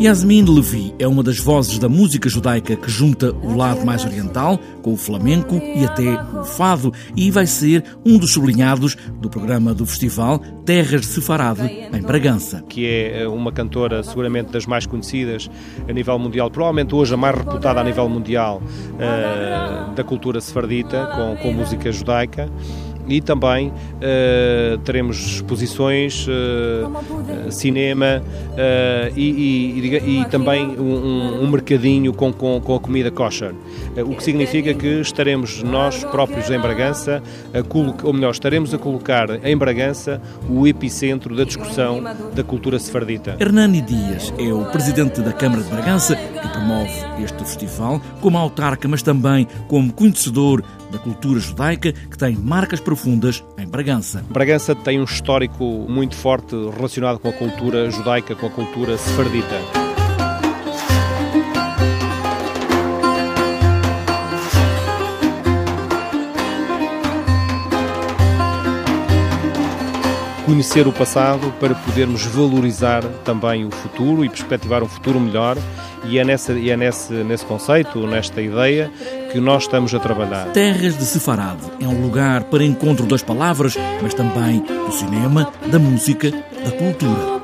Yasmin Levi é uma das vozes da música judaica que junta o lado mais oriental com o flamenco e até o fado e vai ser um dos sublinhados do programa do festival Terras de Sefarade, em Bragança. Que é uma cantora seguramente das mais conhecidas a nível mundial, provavelmente hoje a mais reputada a nível mundial uh, da cultura sefardita, com, com música judaica e também uh, teremos exposições, uh, cinema uh, e, e, e, também um, um mercadinho com, com, com, a comida kosher. o que significa que estaremos nós próprios em Bragança, a ou melhor, estaremos a colocar em Bragança o epicentro da discussão da cultura sefardita. Hernani Dias é o presidente da Câmara de Bragança que promove este festival como autarca, mas também como conhecedor da cultura judaica que tem marcas profundas em Bragança. Bragança tem um histórico muito forte relacionado com a cultura judaica, com a cultura sefardita. conhecer o passado para podermos valorizar também o futuro e perspectivar um futuro melhor e é, nessa, e é nesse, nesse conceito, nesta ideia, que nós estamos a trabalhar. Terras de Sefarade é um lugar para encontro das palavras, mas também do cinema, da música, da cultura.